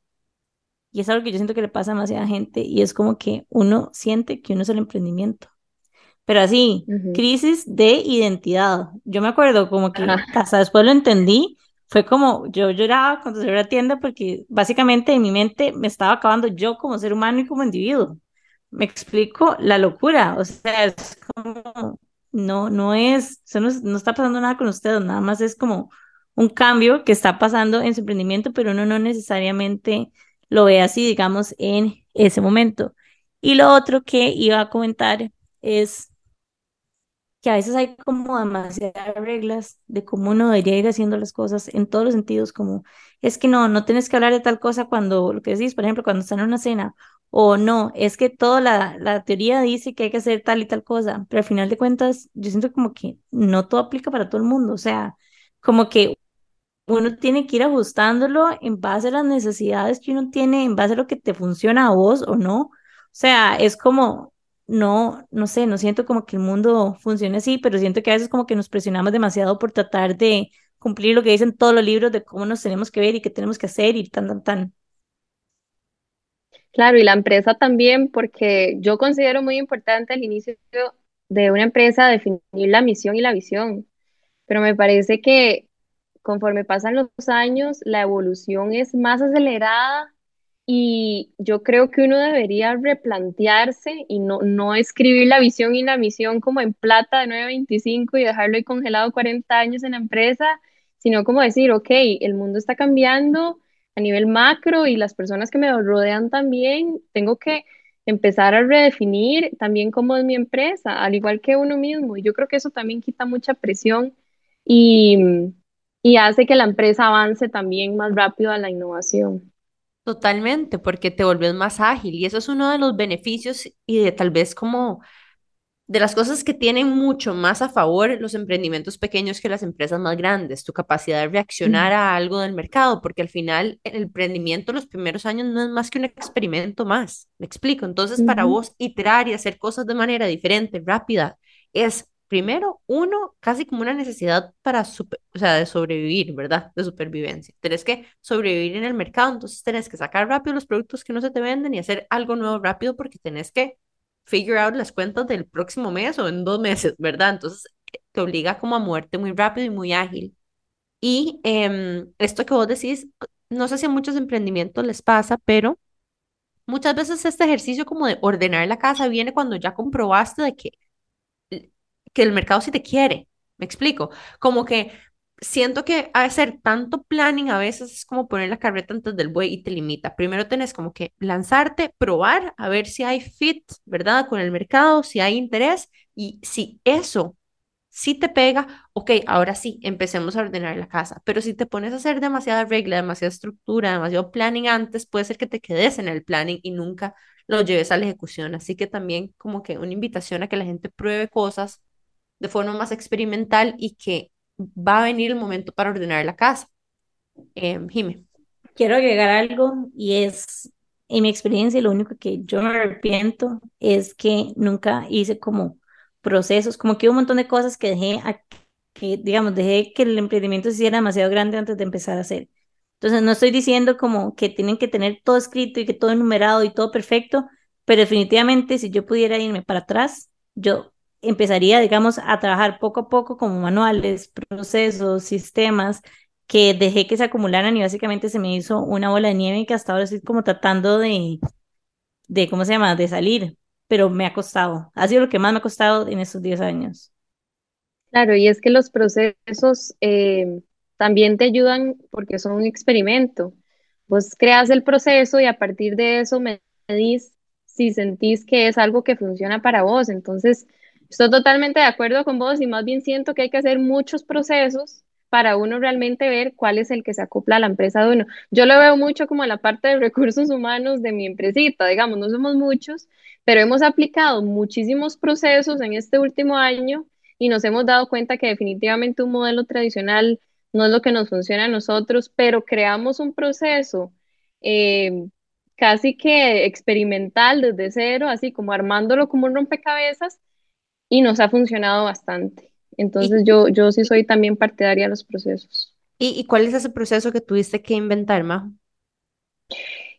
y es algo que yo siento que le pasa a demasiada gente, y es como que uno siente que uno es el emprendimiento. Pero así, crisis de identidad. Yo me acuerdo como que Ajá. hasta después lo entendí. Fue como yo lloraba cuando cerré la tienda porque básicamente en mi mente me estaba acabando yo como ser humano y como individuo. Me explico la locura. O sea, es como, no, no es, no, no está pasando nada con ustedes, nada más es como un cambio que está pasando en su emprendimiento, pero uno no necesariamente lo ve así, digamos, en ese momento. Y lo otro que iba a comentar es que a veces hay como demasiadas reglas de cómo uno debería ir haciendo las cosas en todos los sentidos, como es que no, no tienes que hablar de tal cosa cuando, lo que decís, por ejemplo, cuando están en una cena, o no, es que toda la, la teoría dice que hay que hacer tal y tal cosa, pero al final de cuentas, yo siento como que no todo aplica para todo el mundo, o sea, como que uno tiene que ir ajustándolo en base a las necesidades que uno tiene, en base a lo que te funciona a vos o no. O sea, es como, no, no sé, no siento como que el mundo funcione así, pero siento que a veces como que nos presionamos demasiado por tratar de cumplir lo que dicen todos los libros de cómo nos tenemos que ver y qué tenemos que hacer y tan, tan, tan. Claro, y la empresa también, porque yo considero muy importante al inicio de una empresa definir la misión y la visión, pero me parece que conforme pasan los años, la evolución es más acelerada y yo creo que uno debería replantearse y no, no escribir la visión y la misión como en plata de 925 y dejarlo ahí congelado 40 años en la empresa, sino como decir, ok, el mundo está cambiando a nivel macro y las personas que me rodean también, tengo que empezar a redefinir también cómo es mi empresa, al igual que uno mismo. Y yo creo que eso también quita mucha presión y, y hace que la empresa avance también más rápido a la innovación. Totalmente, porque te vuelves más ágil y eso es uno de los beneficios y de tal vez como de las cosas que tienen mucho más a favor los emprendimientos pequeños que las empresas más grandes, tu capacidad de reaccionar a algo del mercado, porque al final el emprendimiento los primeros años no es más que un experimento más, me explico. Entonces, para vos iterar y hacer cosas de manera diferente, rápida, es primero uno casi como una necesidad para, o sea, de sobrevivir, ¿verdad? De supervivencia. Tenés que sobrevivir en el mercado, entonces tenés que sacar rápido los productos que no se te venden y hacer algo nuevo rápido porque tenés que figure out las cuentas del próximo mes o en dos meses, ¿verdad? Entonces te obliga como a moverte muy rápido y muy ágil. Y em, esto que vos decís, no sé si a muchos emprendimientos les pasa, pero muchas veces este ejercicio como de ordenar la casa viene cuando ya comprobaste de que, que el mercado sí te quiere. Me explico. Como que siento que hacer tanto planning a veces es como poner la carreta antes del buey y te limita. Primero tenés como que lanzarte, probar, a ver si hay fit, ¿verdad? Con el mercado, si hay interés y si eso sí te pega, ok, ahora sí, empecemos a ordenar la casa. Pero si te pones a hacer demasiada regla, demasiada estructura, demasiado planning antes, puede ser que te quedes en el planning y nunca lo lleves a la ejecución. Así que también como que una invitación a que la gente pruebe cosas de forma más experimental y que va a venir el momento para ordenar la casa. Eh, Jime. Quiero agregar algo y es, en mi experiencia, lo único que yo me arrepiento es que nunca hice como procesos, como que un montón de cosas que dejé, a- que digamos, dejé que el emprendimiento se hiciera demasiado grande antes de empezar a hacer. Entonces, no estoy diciendo como que tienen que tener todo escrito y que todo enumerado y todo perfecto, pero definitivamente si yo pudiera irme para atrás, yo empezaría, digamos, a trabajar poco a poco como manuales, procesos, sistemas que dejé que se acumularan y básicamente se me hizo una bola de nieve que hasta ahora estoy como tratando de, de, ¿cómo se llama?, de salir, pero me ha costado. Ha sido lo que más me ha costado en estos 10 años. Claro, y es que los procesos eh, también te ayudan porque son un experimento. Vos creas el proceso y a partir de eso medís si sentís que es algo que funciona para vos. Entonces, estoy totalmente de acuerdo con vos y más bien siento que hay que hacer muchos procesos para uno realmente ver cuál es el que se acopla a la empresa de uno. Yo lo veo mucho como en la parte de recursos humanos de mi empresita, digamos, no somos muchos, pero hemos aplicado muchísimos procesos en este último año y nos hemos dado cuenta que definitivamente un modelo tradicional no es lo que nos funciona a nosotros, pero creamos un proceso eh, casi que experimental desde cero, así como armándolo como un rompecabezas y nos ha funcionado bastante. Entonces yo, yo sí soy también partidaria de los procesos. ¿Y, y cuál es ese proceso que tuviste que inventar, Majo?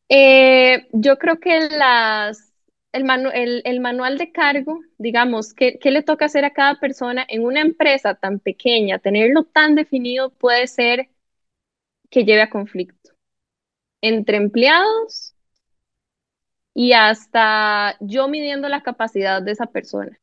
Eh, yo creo que las, el, el, el, manual de cargo, digamos, ¿qué, ¿qué le toca hacer a cada persona en una empresa tan pequeña? Tenerlo tan definido puede ser que lleve a conflicto entre empleados y hasta yo midiendo la capacidad de esa persona.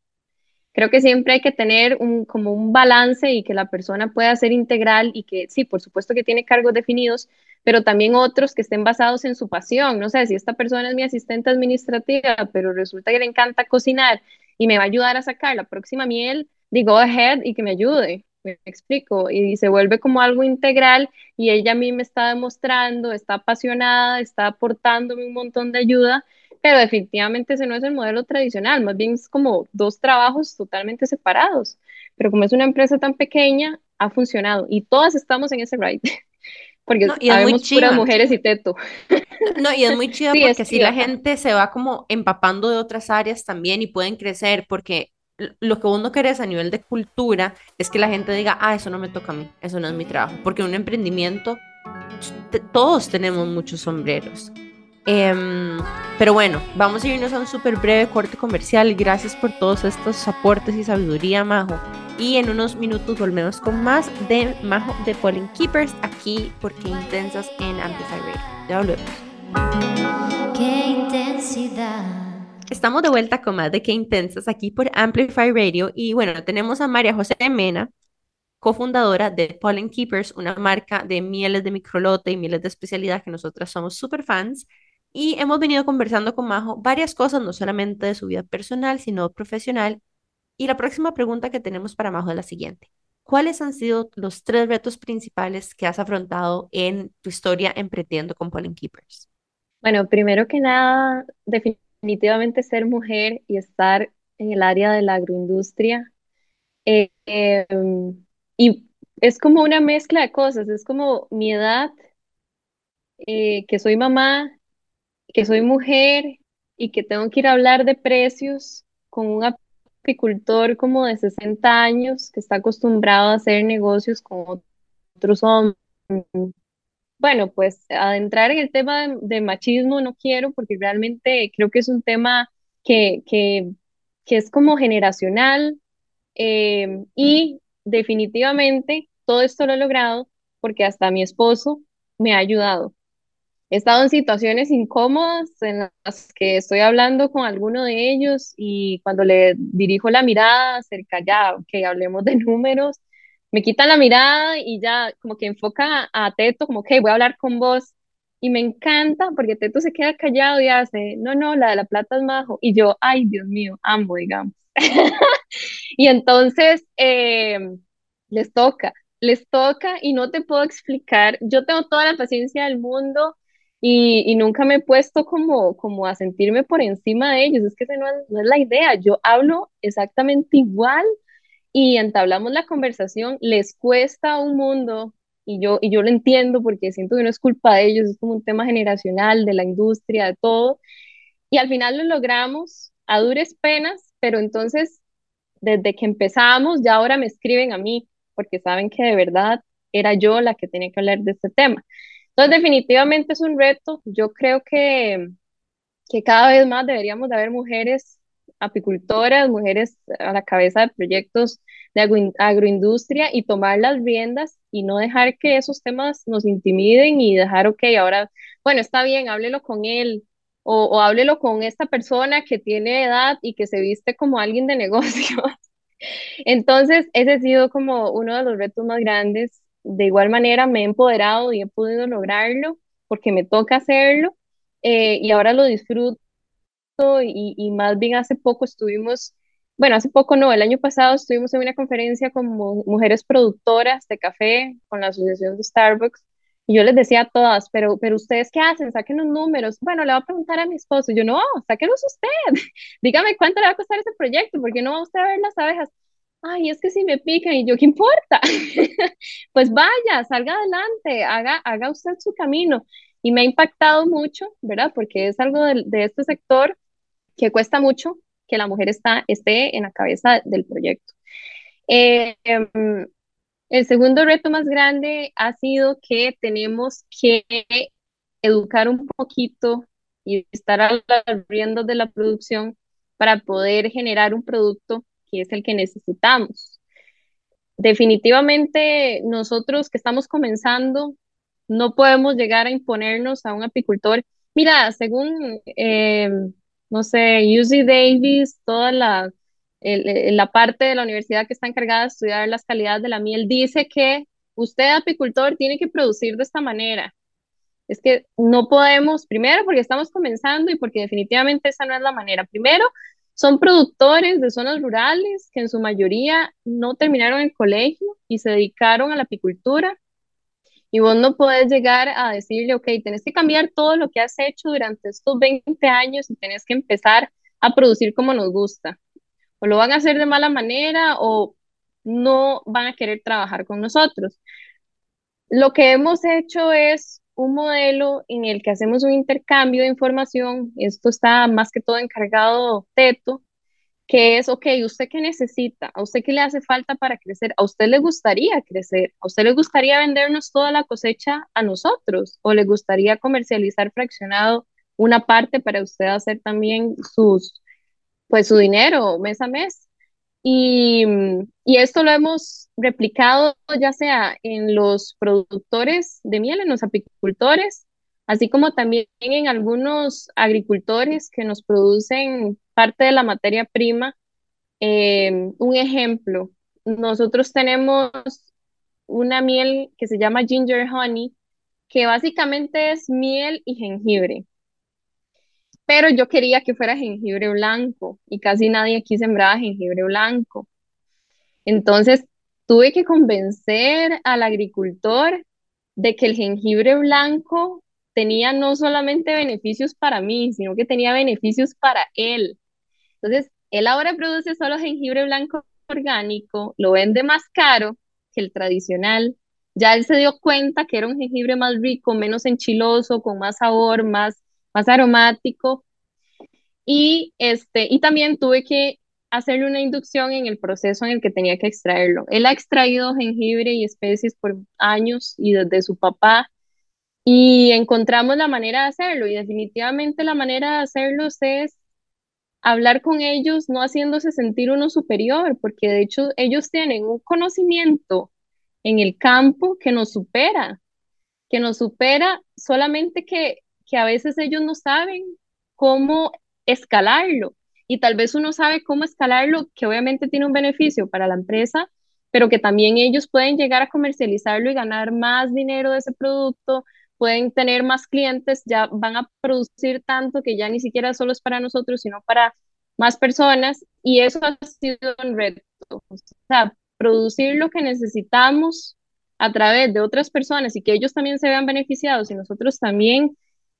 Creo que siempre hay que tener un, como un balance y que la persona pueda ser integral y que sí, por supuesto que tiene cargos definidos, pero también otros que estén basados en su pasión. No sé, si esta persona es mi asistente administrativa, pero resulta que le encanta cocinar y me va a ayudar a sacar la próxima miel, digo ahead y que me ayude. Me explico, y se vuelve como algo integral y ella a mí me está demostrando, está apasionada, está aportándome un montón de ayuda pero definitivamente ese no es el modelo tradicional, más bien es como dos trabajos totalmente separados, pero como es una empresa tan pequeña, ha funcionado y todas estamos en ese ride. Porque no, y es puras mujeres y teto. No, y es muy chido porque así la gente se va como empapando de otras áreas también y pueden crecer, porque lo que uno quiere a nivel de cultura es que la gente diga, ah, eso no me toca a mí, eso no es mi trabajo, porque un emprendimiento, todos tenemos muchos sombreros. Em, pero bueno, vamos a irnos a un súper breve corte comercial. Gracias por todos estos aportes y sabiduría, Majo. Y en unos minutos volvemos con más de Majo de Pollen Keepers aquí por Qué Intensas en Amplify Radio. Ya volvemos. Qué intensidad. Estamos de vuelta con más de Qué Intensas aquí por Amplify Radio. Y bueno, tenemos a María José Mena, cofundadora de Pollen Keepers, una marca de mieles de microlote y mieles de especialidad que nosotras somos súper fans. Y hemos venido conversando con Majo varias cosas, no solamente de su vida personal, sino profesional. Y la próxima pregunta que tenemos para Majo es la siguiente. ¿Cuáles han sido los tres retos principales que has afrontado en tu historia emprendiendo con Pollen Keepers? Bueno, primero que nada, definitivamente ser mujer y estar en el área de la agroindustria. Eh, em, y es como una mezcla de cosas, es como mi edad, eh, que soy mamá, que soy mujer y que tengo que ir a hablar de precios con un apicultor como de 60 años que está acostumbrado a hacer negocios con otros hombres. Bueno, pues adentrar en el tema de, machismo no quiero porque realmente creo que es un tema que, que, que es como generacional eh, y definitivamente todo esto lo he logrado porque hasta mi esposo me ha ayudado. He estado en situaciones incómodas en las que estoy hablando con alguno de ellos y cuando le dirijo la mirada cerca ya, que hablemos de números, me quitan la mirada y ya como que enfoca a, Teto como que voy a hablar con vos y me encanta porque Teto se queda callado y hace, no, no, la de la plata es majo y yo, ay, Dios mío, amo, digamos. y entonces eh, les toca, les toca y no te puedo explicar, yo tengo toda la paciencia del mundo y, nunca me he puesto como, como a sentirme por encima de ellos, es que esa no es, no es la idea, yo hablo exactamente igual y entablamos la conversación, les cuesta un mundo y yo, y yo lo entiendo porque siento que no es culpa de ellos, es como un tema generacional, de la industria, de todo, y al final lo logramos a duras penas, pero entonces desde que empezamos ya ahora me escriben a mí porque saben que de verdad era yo la que tenía que hablar de este tema. Entonces, definitivamente es un reto. Yo creo que, que cada vez más deberíamos de haber mujeres apicultoras, mujeres a la cabeza de proyectos de agroindustria y tomar las riendas y no dejar que esos temas nos intimiden y dejar, ok, ahora, bueno, está bien, háblelo con él o, o háblelo con esta persona que tiene edad y que se viste como alguien de negocios. Entonces, ese ha sido como uno de los retos más grandes de igual manera me he empoderado y he podido lograrlo porque me toca hacerlo eh, y ahora lo disfruto y, y, más bien hace poco estuvimos bueno, hace poco no, el año pasado estuvimos en una conferencia con mujeres productoras de café con la Asociación de Starbucks y yo les decía a todas, pero, pero ustedes qué hacen, saquen los números. Bueno, le voy a preguntar a mi esposo. Yo no, sáquenos usted. Dígame cuánto le va a costar ese proyecto, porque no va usted a ver las abejas. Ay, es que si me pican y yo, ¿qué importa? pues vaya, salga adelante, haga, haga usted su camino. Y me ha impactado mucho, ¿verdad? Porque es algo de, de este sector que cuesta mucho que la mujer esté en la cabeza del proyecto. Eh, em, el segundo reto más grande ha sido que tenemos que educar un poquito y estar al riendo de la producción para poder generar un producto que es el que necesitamos. Definitivamente nosotros que estamos comenzando no podemos llegar a imponernos a un apicultor. Mira, según, eh, no sé, UC Davis, toda la, la parte de la universidad que está encargada de estudiar las calidades de la miel, dice que usted, apicultor, tiene que producir de esta manera. Es que no podemos, primero porque estamos comenzando y porque definitivamente esa no es la manera. Primero, son productores de zonas rurales que en su mayoría no terminaron el colegio y se dedicaron a la apicultura. Y vos no podés llegar a decirle, ok, tenés que cambiar todo lo que has hecho durante estos 20 años y tenés que empezar a producir como nos gusta. O lo van a hacer de mala manera o no van a querer trabajar con nosotros. Lo que hemos hecho es un modelo en el que hacemos un intercambio de información. Esto está más que todo encargado Teto, que es, ok, ¿usted qué necesita? ¿A usted qué le hace falta para crecer? ¿A usted le gustaría crecer? ¿A usted le gustaría vendernos toda la cosecha a nosotros? ¿O le gustaría comercializar fraccionado una parte para usted hacer también sus, pues su dinero mes a mes? Y, y, esto lo hemos replicado ya sea en los productores de miel, en los apicultores, así como también en algunos agricultores que nos producen parte de la materia prima. Eh, un ejemplo, nosotros tenemos una miel que se llama ginger honey, que básicamente es miel y jengibre pero yo quería que fuera jengibre blanco y casi nadie aquí sembraba jengibre blanco. Entonces tuve que convencer al agricultor de que el jengibre blanco tenía no solamente beneficios para mí, sino que tenía beneficios para él. Entonces, él ahora produce solo jengibre blanco orgánico, lo vende más caro que el tradicional. Ya él se dio cuenta que era un jengibre más rico, menos enchiloso, con más sabor, más más aromático. Y, este, y también tuve que hacerle una inducción en el proceso en el que tenía que extraerlo. Él ha extraído jengibre y especies por años y desde su papá y encontramos la manera de hacerlo y definitivamente la manera de hacerlo es hablar con ellos no haciéndose sentir uno superior, porque de hecho ellos tienen un conocimiento en el campo que nos supera, que nos supera solamente que que a veces ellos no saben cómo escalarlo. Y tal vez uno sabe cómo escalarlo, que obviamente tiene un beneficio para la empresa, pero que también ellos pueden llegar a comercializarlo y ganar más dinero de ese producto, pueden tener más clientes, ya van a producir tanto que ya ni siquiera solo es para nosotros, sino para más personas. Y eso ha sido un reto. O sea, producir lo que necesitamos a través de otras personas y que ellos también se vean beneficiados y nosotros también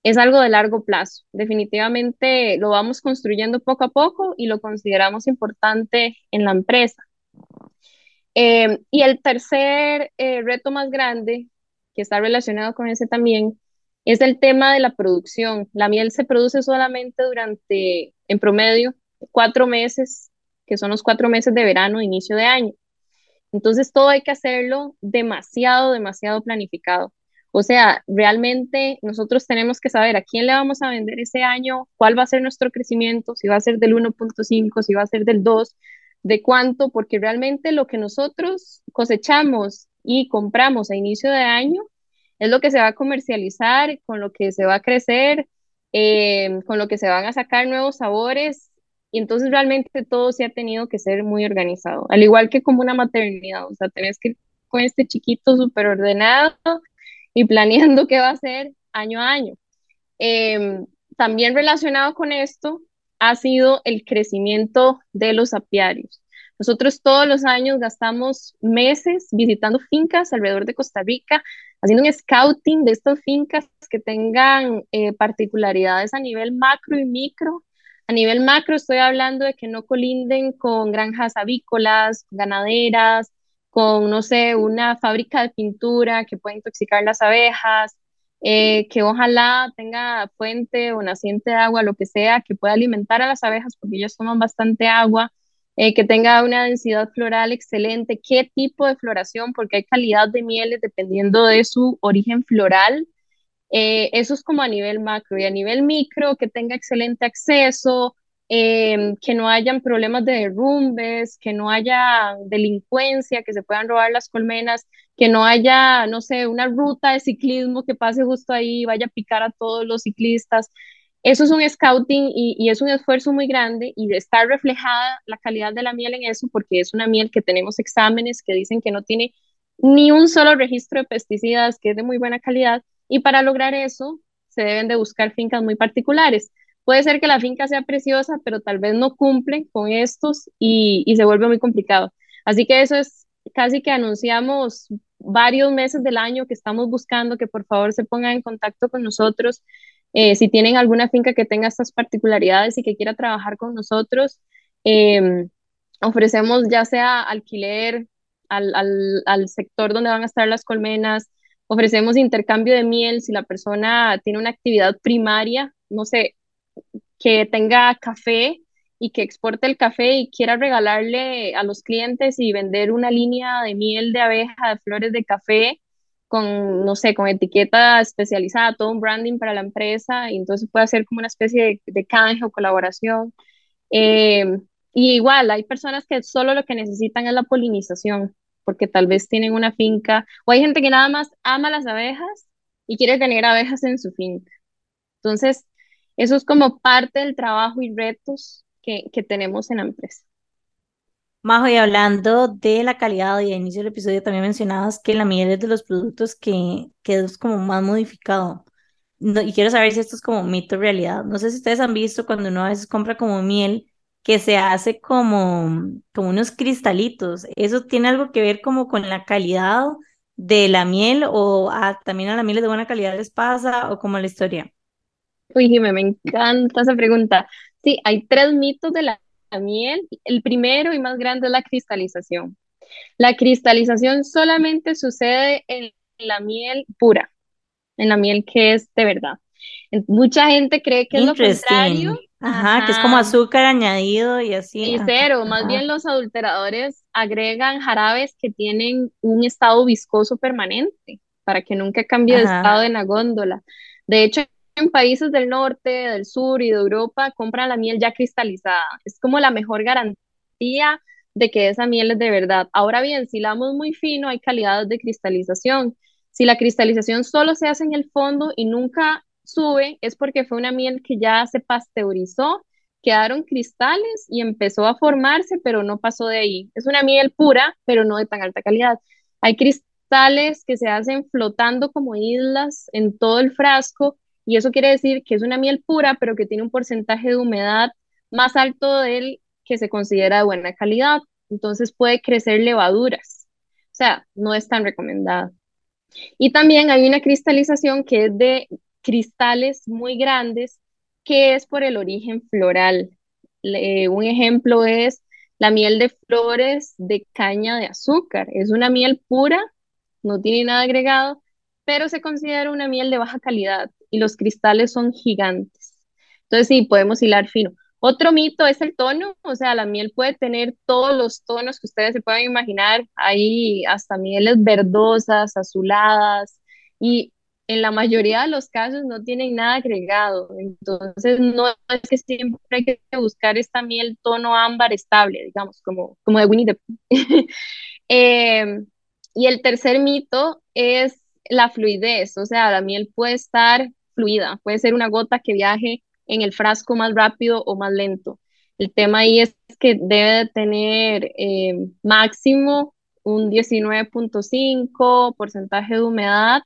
es algo de largo plazo. Definitivamente lo vamos construyendo poco a poco y lo consideramos importante en la empresa. Eh, y el tercer eh, reto más grande, que está relacionado con ese también, es el tema de la producción. La miel se produce solamente durante, en promedio, cuatro meses, que son los cuatro meses de verano, inicio de año. Entonces todo hay que hacerlo demasiado, demasiado planificado. O sea, realmente nosotros tenemos que saber a quién le vamos a vender ese año, cuál va a ser nuestro crecimiento, si va a ser del 1.5, si va a ser del 2, de cuánto, porque realmente lo que nosotros cosechamos y compramos a inicio de año es lo que se va a comercializar, con lo que se va a crecer, eh, con lo que se van a sacar nuevos sabores. Y entonces realmente todo se ha tenido que ser muy organizado, al igual que como una maternidad, o sea, tenés que ir con este chiquito súper ordenado y planeando qué va a hacer año a año. Em, también relacionado con esto, ha sido el crecimiento de los apiarios. Nosotros todos los años gastamos meses visitando fincas alrededor de Costa Rica, haciendo un scouting de estas fincas que tengan eh, particularidades a nivel macro y micro. A nivel macro estoy hablando de que no colinden con granjas avícolas, ganaderas, con, no sé, una fábrica de pintura que puede intoxicar las abejas, eh, que ojalá tenga fuente o naciente de agua, lo que sea, que pueda alimentar a las abejas porque ellas toman bastante agua, eh, que tenga una densidad floral excelente, qué tipo de floración, porque hay calidad de mieles dependiendo de su origen floral. Eh, eso es como a nivel macro. Y a nivel micro, que tenga excelente acceso, Em, que no hayan problemas de derrumbes, que no haya delincuencia, que se puedan robar las colmenas, que no haya, no sé, una ruta de ciclismo que pase justo ahí y vaya a picar a todos los ciclistas. Eso es un scouting y, y, es un esfuerzo muy grande y está reflejada la calidad de la miel en eso porque es una miel que tenemos exámenes que dicen que no tiene ni un solo registro de pesticidas, que es de muy buena calidad y para lograr eso se deben de buscar fincas muy particulares. Puede ser que la finca sea preciosa, pero tal vez no cumple con estos y, se vuelve muy complicado. Así que eso es casi que anunciamos varios meses del año que estamos buscando que por favor se pongan en contacto con nosotros. Eh, si tienen alguna finca que tenga estas particularidades y que quiera trabajar con nosotros, eh, ofrecemos ya sea alquiler al, al, al, sector donde van a estar las colmenas, ofrecemos intercambio de miel si la persona tiene una actividad primaria, no sé, que tenga café y que exporte el café y quiera regalarle a los clientes y vender una línea de miel de abeja, de flores de café, con, no sé, con etiqueta especializada, todo un branding para la empresa, y entonces puede hacer como una especie de, canje o colaboración. Eh, y igual, hay personas que solo lo que necesitan es la polinización, porque tal vez tienen una finca, o hay gente que nada más ama las abejas y quiere tener abejas en su finca. Entonces, eso es como parte del trabajo y retos que, que tenemos en la empresa. Majo, y hablando de la calidad, y al inicio del episodio también mencionabas que la miel es de los productos que, que es como más modificado. No, y quiero saber si esto es como mito o realidad. No sé si ustedes han visto cuando uno a veces compra como miel que se hace como, como unos cristalitos. ¿Eso tiene algo que ver como con la calidad de la miel o también a la miel de buena calidad les pasa o como la historia? Uy, Jimé, me encanta esa pregunta. Sí, hay tres mitos de la, miel. El primero y más grande es la cristalización. La cristalización solamente sucede en la miel pura, en la miel que es de verdad. Mucha gente cree que es lo contrario. Ajá, que es como azúcar añadido y así. Y cero, más bien los adulteradores agregan jarabes que tienen un estado viscoso permanente para que nunca cambie de estado en la góndola. De hecho, en países del norte, del sur y de Europa compran la miel ya cristalizada. Es como la mejor garantía de que esa miel es de verdad. Ahora bien, si la damos muy fino, hay calidades de cristalización. Si la cristalización solo se hace en el fondo y nunca sube, es porque fue una miel que ya se pasteurizó, quedaron cristales y empezó a formarse, pero no pasó de ahí. Es una miel pura, pero no de tan alta calidad. Hay cristales que se hacen flotando como islas en todo el frasco y eso quiere decir que es una miel pura, pero que tiene un porcentaje de humedad más alto del que se considera de buena calidad. Entonces puede crecer levaduras. O sea, no es tan recomendada. Y también hay una cristalización que es de cristales muy grandes, que es por el origen floral. un ejemplo es la miel de flores de caña de azúcar. Es una miel pura, no tiene nada agregado, pero se considera una miel de baja calidad y los cristales son gigantes. Entonces sí, podemos hilar fino. Otro mito es el tono, o sea, la miel puede tener todos los tonos que ustedes se puedan imaginar, hay hasta mieles verdosas, azuladas, y en la mayoría de los casos no tienen nada agregado, entonces no es que siempre hay que buscar esta miel tono ámbar estable, digamos, como, como de Winnie the Pooh. eh, y el tercer mito es la fluidez, o sea, la miel puede estar fluida, puede ser una gota que viaje en el frasco más rápido o más lento. El tema ahí es que debe tener eh, máximo un 19.5 porcentaje de humedad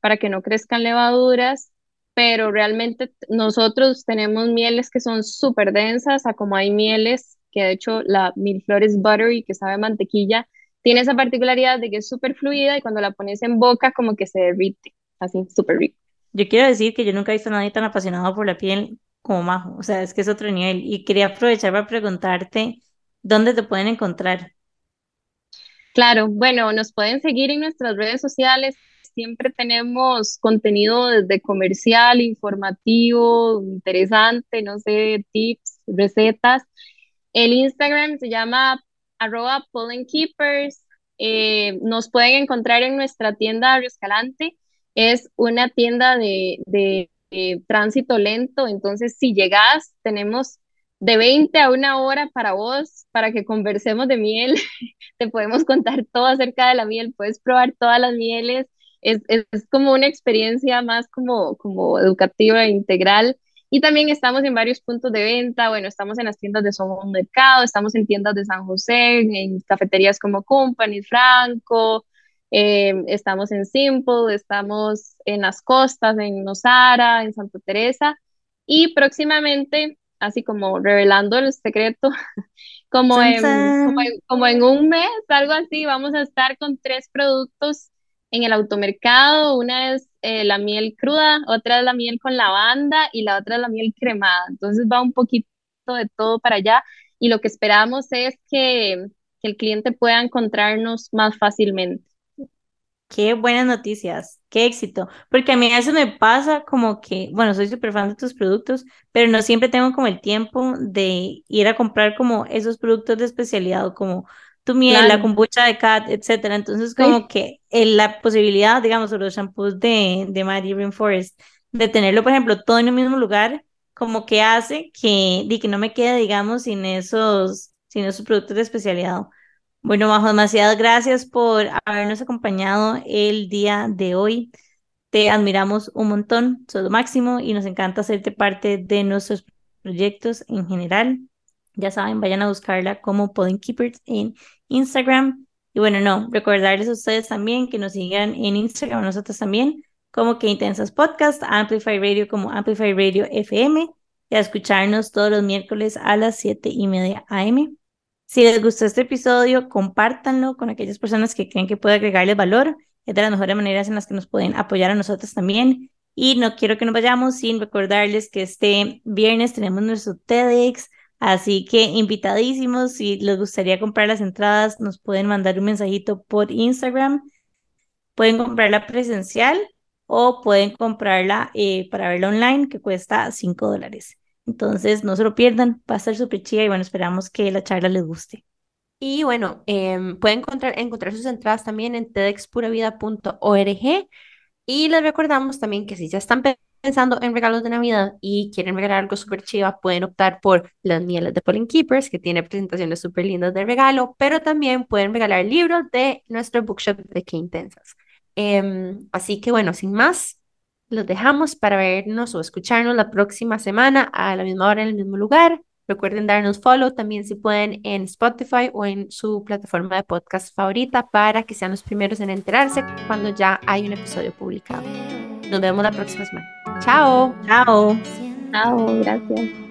para que no crezcan levaduras pero realmente nosotros tenemos mieles que son súper densas, a como hay mieles que de hecho la milflores buttery, que sabe mantequilla, tiene esa particularidad de que es súper fluida y cuando la pones en boca como que se derrite, así súper rico. Yo quiero decir que yo nunca he visto a nadie tan apasionado por la piel como Majo, o sea, es que es otro nivel. Y quería aprovechar para preguntarte dónde te pueden encontrar. Claro, bueno, nos pueden seguir en nuestras redes sociales. Siempre tenemos contenido desde comercial, informativo, interesante, no sé, tips, recetas. El Instagram se llama arroba Keepers. Eh, nos pueden encontrar en nuestra tienda Escalante. Es una tienda de, de tránsito lento, entonces si llegas, tenemos de 20 a una hora para vos, para que conversemos de miel. Te podemos contar todo acerca de la miel, puedes probar todas las mieles. Es, es, como una experiencia más como, como educativa e integral. Y también estamos en varios puntos de venta. Bueno, estamos en las tiendas de Somos Mercado, estamos en tiendas de San José, en cafeterías como Company, Franco, eh, estamos en Simple, estamos en las costas, en Nosara, en Santa Teresa. Y próximamente así como revelando el secreto, como en, como en, un mes, algo así, vamos a estar con tres productos en el automercado. Una es eh, la miel cruda, otra es la miel con lavanda y la otra es la miel cremada. Entonces va un poquito de todo para allá y lo que esperamos es que, que el cliente pueda encontrarnos más fácilmente. Qué buenas noticias, qué éxito. Porque a mí eso me pasa como que, bueno, soy súper fan de tus productos, pero no siempre tengo como el tiempo de ir a comprar como esos productos de especialidad, como tu miel, la kombucha de cat, etcétera. Entonces, como que la posibilidad, digamos, o los shampoos de, de Mary Rainforest, de tenerlo, por ejemplo, todo en el mismo lugar, como que hace que, que no me quede, digamos, sin esos, sin esos productos de especialidad. Bueno, Majo, demasiadas gracias por habernos acompañado el día de hoy. Te admiramos un montón, sos lo máximo y nos encanta hacerte parte de nuestros proyectos en general. Ya saben, vayan a buscarla como Pollen Keepers en Instagram. Y bueno, no, recordarles a ustedes también que nos sigan en Instagram, nosotros también, como que Intensas Podcast, Amplify Radio como Amplify Radio FM, y a escucharnos todos los miércoles a las 7 y media AM. Si les gustó este episodio, compártanlo con aquellas personas que creen que puede agregarles valor. Es de las mejores maneras en las que nos pueden apoyar a nosotros también. Y no quiero que nos vayamos sin recordarles que este viernes tenemos nuestro TEDx, así que invitadísimos. Si les gustaría comprar las entradas, nos pueden mandar un mensajito por Instagram. Pueden comprarla presencial o pueden comprarla eh, para verla online, que cuesta 5 dólares. Entonces, no se lo pierdan, va a estar súper chida y bueno, esperamos que la charla les guste. Y bueno, em, pueden encontrar, encontrar sus entradas también en tedxpuravida.org y les recordamos también que si ya están pensando en regalos de Navidad y quieren regalar algo súper chiva, pueden optar por las mieles de Pollen Keepers, que tiene presentaciones súper lindas de regalo, pero también pueden regalar libros de nuestro bookshop de Qué Intensas. Em, así que bueno, sin más, los dejamos para vernos o escucharnos la próxima semana a la misma hora en el mismo lugar. Recuerden darnos follow también si pueden en Spotify o en su plataforma de podcast favorita para que sean los primeros en enterarse cuando ya hay un episodio publicado. Nos vemos la próxima semana. Chao. Chao. Chao, gracias.